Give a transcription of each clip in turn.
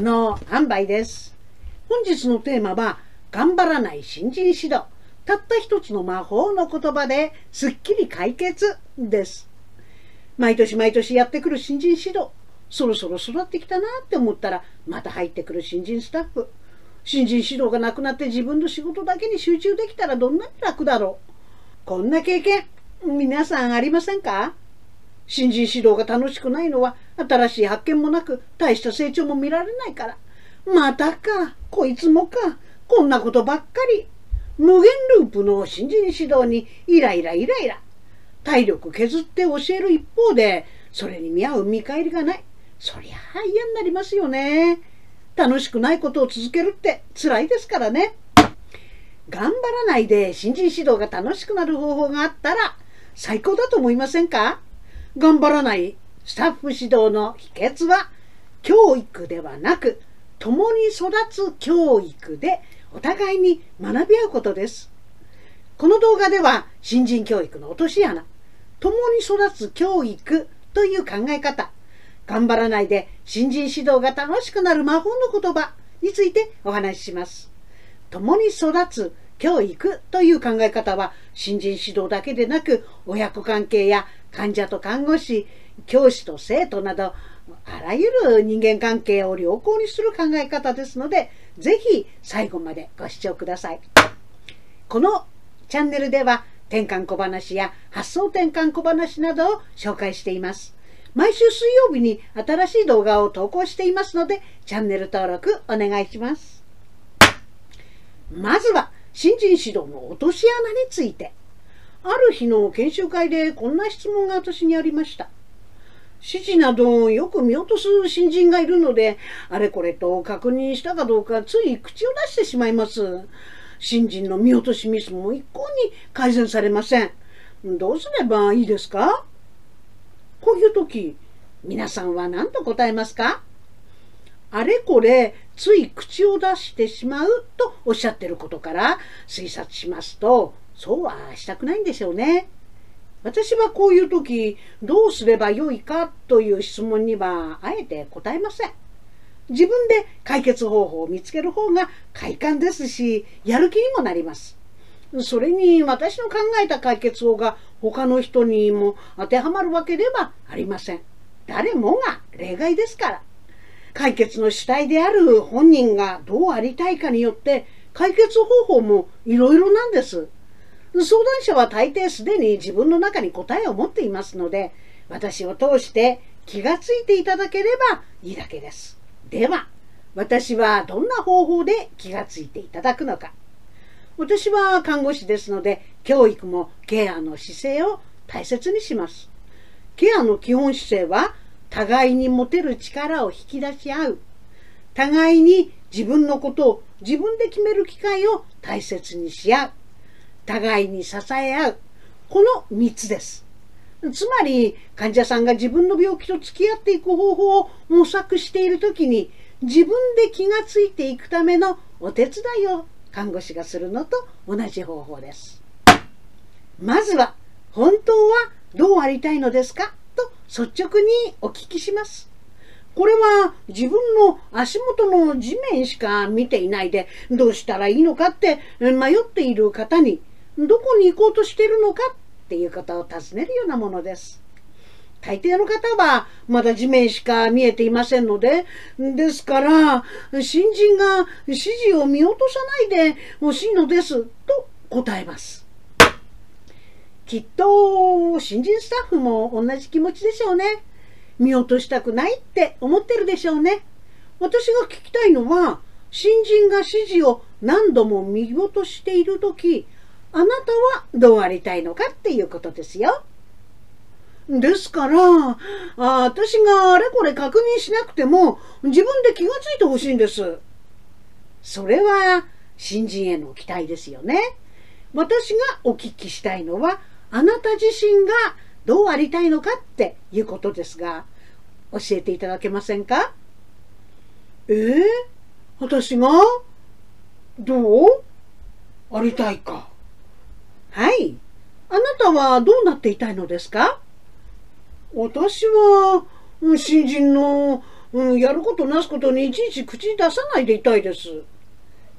の販売です。本日のテーマは頑張らない新人指導。たった一つの魔法の言葉ですっきり解決です。毎年毎年やってくる新人指導。そろそろ育ってきたなって思ったらまた入ってくる新人スタッフ。新人指導がなくなって自分の仕事だけに集中できたらどんなに楽だろう。こんな経験皆さんありませんか？新人指導が楽しくないのは新しい発見もなく大した成長も見られないから。またかこいつもかこんなことばっかり。無限ループの新人指導にイライライライラ。体力削って教える一方でそれに見合う見返りがない。そりゃあ嫌になりますよね。楽しくないことを続けるって辛いですからね。頑張らないで新人指導が楽しくなる方法があったら最高だと思いませんか？頑張らないスタッフ指導の秘訣は教育ではなく共に育つ教育でお互いに学び合うことですこの動画では新人教育の落とし穴共に育つ教育という考え方頑張らないで新人指導が楽しくなる魔法の言葉についてお話しします。共に育つ教育という考え方は新人指導だけでなく親子関係や患者と看護師、教師と生徒などあらゆる人間関係を良好にする考え方ですのでぜひ最後までご視聴ください。このチャンネルでは転換小話や発想転換小話などを紹介しています。毎週水曜日に新しい動画を投稿していますので、チャンネル登録お願いします。まずは、新人指導の落とし穴について。ある日の研修会でこんな質問が私にありました。指示などをよく見落とす新人がいるので、あれこれと確認したかどうかつい口を出してしまいます。新人の見落としミスも一向に改善されません。どうすればいいですか？こういう時、皆さんは何と答えますか？あれこれつい口を出してしまうとおっしゃってることから推察しますと、そうはしたくないんでしょうね。私はこういう時、どうすればよいかという質問にはあえて答えません。自分で解決方法を見つける方が快感ですし、やる気にもなります。それに私の考えた解決法が他の人にも当てはまるわけではありません。誰もが例外ですから。解決の主体である本人がどうありたいかによって解決方法もいろいろなんです。相談者は大抵すでに自分の中に答えを持っていますので、私を通して気がついていただければいいだけです。では、私はどんな方法で気がついていただくのか。私は看護師ですので、教育もケアの姿勢を大切にします。ケアの基本姿勢は、互いに持てる力を引き出し合う。互いに自分のことを自分で決める機会を大切にし合う。互いに支え合う。この3つです。つまり、患者さんが自分の病気と付き合っていく方法を模索しているときに、自分で気がついていくためのお手伝いを看護師がするのと同じ方法です。まずは、本当はどうありたいのですか？と率直にお聞きします。これは自分の足元の地面しか見ていないでどうしたらいいのかって迷っている方にどこに行こうとしているのかっていうことを尋ねるようなものです。大抵の方はまだ地面しか見えていませんので、ですから、新人が指示を見落とさないでほしいのです、と答えます。きっと、新人スタッフも同じ気持ちでしょうね。見落としたくないって思ってるでしょうね。私が聞きたいのは、新人が指示を何度も見落としているとき、あなたはどうありたいのかっていうことですよ。ですから、あ私があれこれ確認しなくても自分で気がついてほしいんです。それは新人への期待ですよね。私がお聞きしたいのはあなた自身がどうありたいのかっていうことですが、教えていただけませんか？えー、私がどうありたいか。はい。あなたはどうなっていたいのですか？私は新人のうん、やることなすことにいちいち口に出さないでいたいです。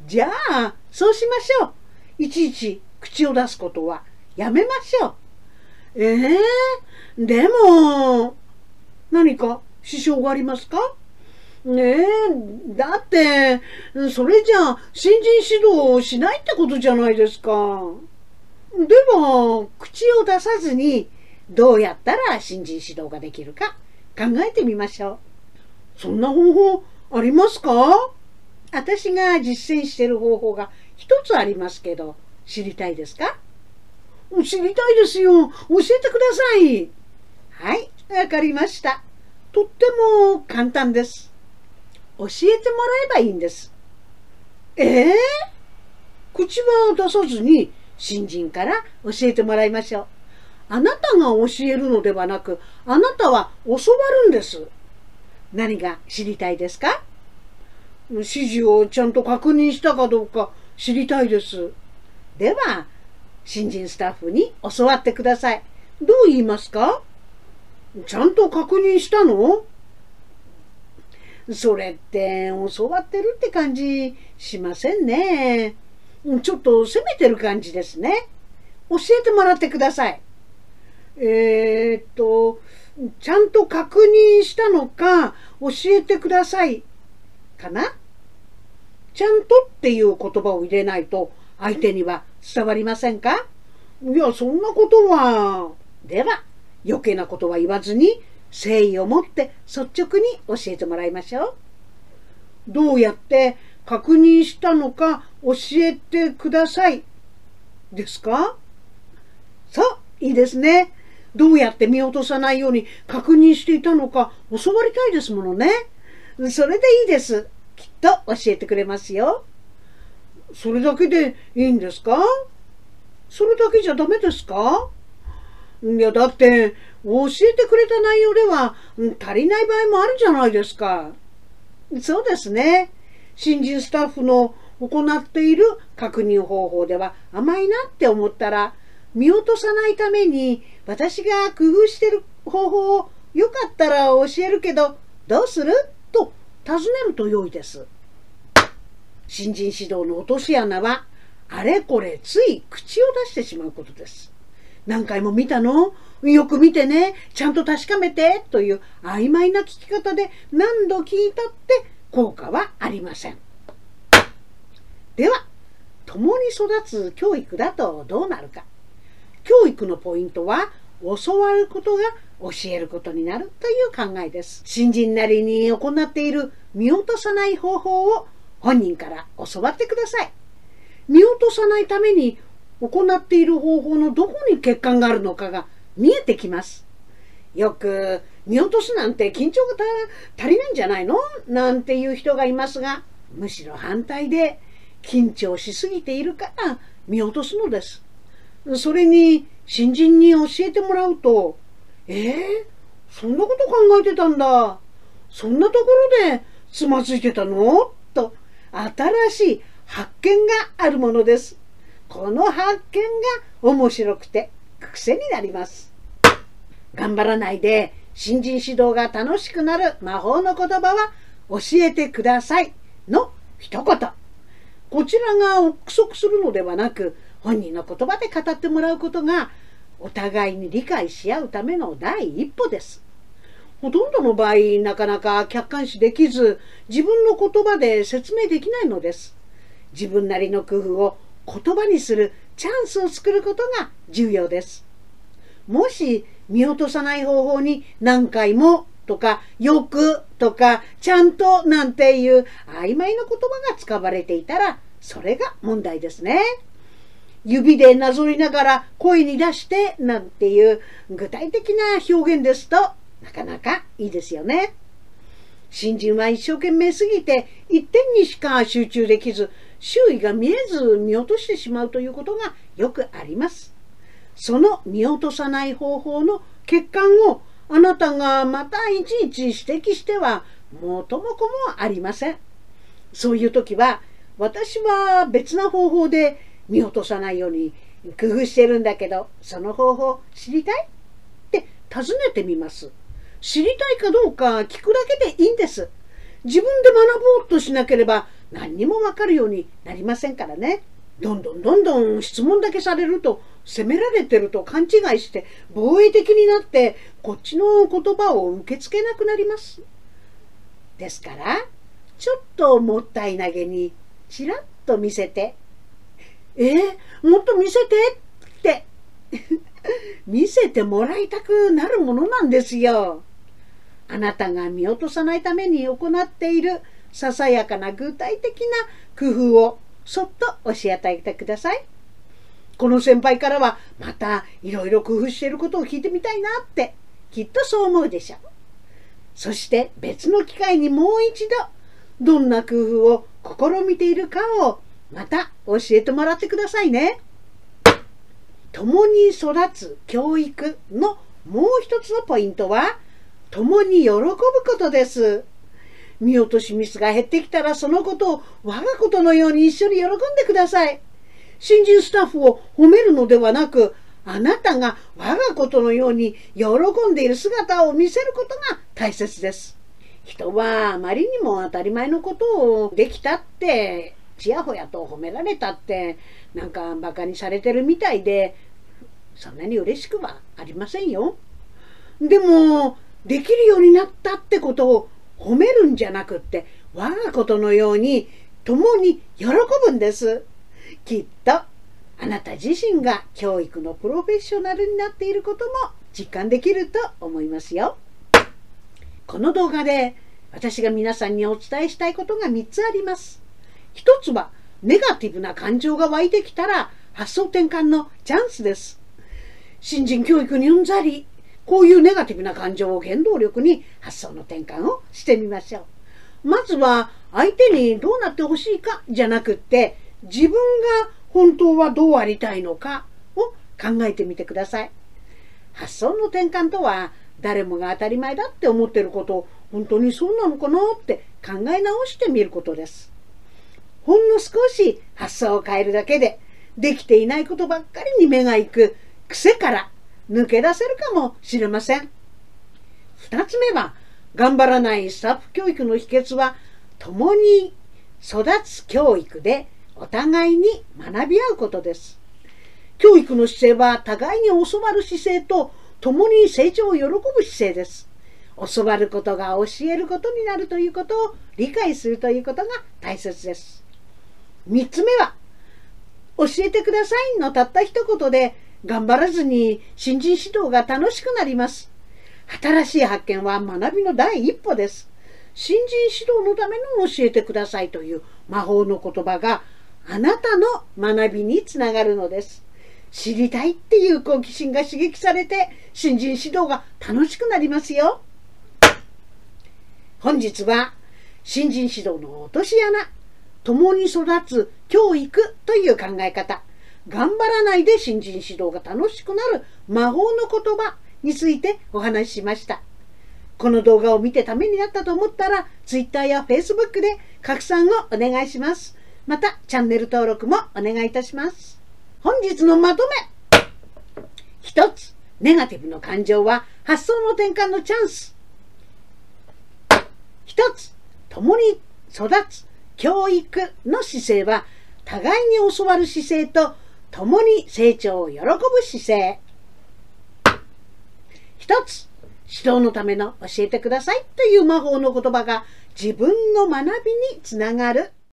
じゃあ、そうしましょう。いちいち口を出すことはやめましょう。ええー、でも、何か支障がありますか？ねえ、だって、それじゃ、新人指導をしないってことじゃないですか。でも、口を出さずに、どうやったら新人指導ができるか考えてみましょう。そんな方法ありますか？私が実践している方法が一つありますけど、知りたいですか？知りたいですよ。教えてください。はい、わかりました。とっても簡単です。教えてもらえばいいんです。ええー、口は出さずに新人から教えてもらいましょう。あなたが教えるのではなく、あなたは教わるんです。何が知りたいですか？指示をちゃんと確認したかどうか知りたいです。では、新人スタッフに教わってください。どう言いますか？ちゃんと確認したの？それって教わってるって感じしませんね。ちょっと責めてる感じですね。教えてもらってください。えー、っと、ちゃんと確認したのか教えてください。かな？ちゃんとっていう言葉を入れないと相手には伝わりませんか？いや、そんなことは。では、余計なことは言わずに誠意を持って率直に教えてもらいましょう。どうやって確認したのか教えてください。ですか？そう、いいですね。どうやって見落とさないように確認していたのか教わりたいですものね。それでいいです。きっと教えてくれますよ。それだけでいいんですか？それだけじゃダメですか？いや、だって、教えてくれた内容では足りない場合もあるじゃないですか。そうですね。新人スタッフの行っている確認方法では甘いなって思ったら、見落とさないために私が工夫してる方法をよかったら教えるけど、どうする？と尋ねると良いです。新人指導の落とし穴は、あれこれつい口を出してしまうことです。何回も見たの？よく見てね、ちゃんと確かめてという曖昧な聞き方で何度聞いたって効果はありません。では、共に育つ教育だとどうなるか。教育のポイントは、教わることが教えることになるという考えです。新人なりに行っている見落とさない方法を本人から教わってください。見落とさないために行っている方法のどこに欠陥があるのかが見えてきます。よく見落とすなんて緊張が足りないんじゃないの？なんていう人がいますが、むしろ反対で緊張しすぎているから見落とすのです。それに新人に教えてもらうと、えー、そんなこと考えてたんだ。そんなところでつまずいてたの？新しい発見があるものです。この発見が面白くて癖になります。頑張らないで新人指導が楽しくなる魔法の言葉は教えてくださいの一言。こちらが憶測するのではなく本人の言葉で語ってもらうことがお互いに理解し合うための第一歩です。ほとんどの場合なかなか客観視できず自分の言葉で説明できないのです。自分なりの工夫を言葉にするチャンスを作ることが重要です。もし見落とさない方法に何回もとかよくとかちゃんとなんていう曖昧な言葉が使われていたらそれが問題ですね。指でなぞりながら声に出してなんていう具体的な表現ですとなかなかいいですよね。新人は一生懸命すぎて一点にしか集中できず周囲が見えず見落としてしまうということがよくあります。その見落とさない方法の欠陥をあなたがまたいちいち指摘しては元も子もありません。そういう時は私は別な方法で見落とさないように工夫してるんだけどその方法知りたいって尋ねてみます。知りたいかどうか聞くだけでいいんです。自分で学ぼうとしなければ何にもわかるようになりませんからね。どんどんどんどん質問だけされると責められてると勘違いして防衛的になってこっちの言葉を受け付けなくなります。ですからちょっともったい投げにちらっと見せて「えー、もっと見せて!」って 見せてもらいたくなるものなんですよ。あなたが見落とさないために行っているささやかな具体的な工夫をそっと教えてあげてください。この先輩からはまたいろいろ工夫していることを聞いてみたいなってきっとそう思うでしょう。そして別の機会にもう一度どんな工夫を試みているかをまた教えてもらってくださいね。共に育つ教育のもう一つのポイントは共に喜ぶことです。見落としミスが減ってきたらそのことを我がことのように一緒に喜んでください。新人スタッフを褒めるのではなく、あなたが我がことのように喜んでいる姿を見せることが大切です。人はあまりにも当たり前のことをできたって、ちやほやと褒められたって、なんか馬鹿にされてるみたいで、そんなに嬉しくはありませんよ。でも、できるようになったってことを褒めるんじゃなくって我がことのように共に喜ぶんです。きっとあなた自身が教育のプロフェッショナルになっていることも実感できると思いますよ。この動画で私が皆さんにお伝えしたいことが3つあります。1つはネガティブな感情が湧いてきたら発想転換のチャンスです。新人教育にうんざりこういうネガティブな感情を原動力に発想の転換をしてみましょう。まずは相手にどうなってほしいかじゃなくって自分が本当はどうありたいのかを考えてみてください。発想の転換とは誰もが当たり前だって思ってること本当にそうなのかなって考え直してみることです。ほんの少し発想を変えるだけでできていないことばっかりに目が行く癖から抜け出せるかもしれません。2つ目は、頑張らないスタッフ教育の秘訣は、共に育つ教育でお互いに学び合うことです。教育の姿勢は互いに教わる姿勢と共に成長を喜ぶ姿勢です。教わることが教えることになるということを理解するということが大切です。3つ目は、教えてくださいのたった一言で頑張らずに新人指導が楽しくなります。新しい発見は学びの第一歩です。新人指導のための教えてくださいという魔法の言葉があなたの学びにつながるのです。知りたいっていう好奇心が刺激されて新人指導が楽しくなりますよ。本日は新人指導の落とし穴、共に育つ教育という考え方、頑張らないで新人指導が楽しくなる魔法の言葉についてお話ししました。この動画を見てためになったと思ったら Twitter や Facebook で拡散をお願いします。またチャンネル登録もお願いいたします。本日のまとめ一つ、ネガティブの感情は発想の転換のチャンス。一つ、共に育つ教育の姿勢は互いに教わる姿勢と共に成長を喜ぶ姿勢。一つ、指導のための教えてくださいという魔法の言葉が自分の学びにつながる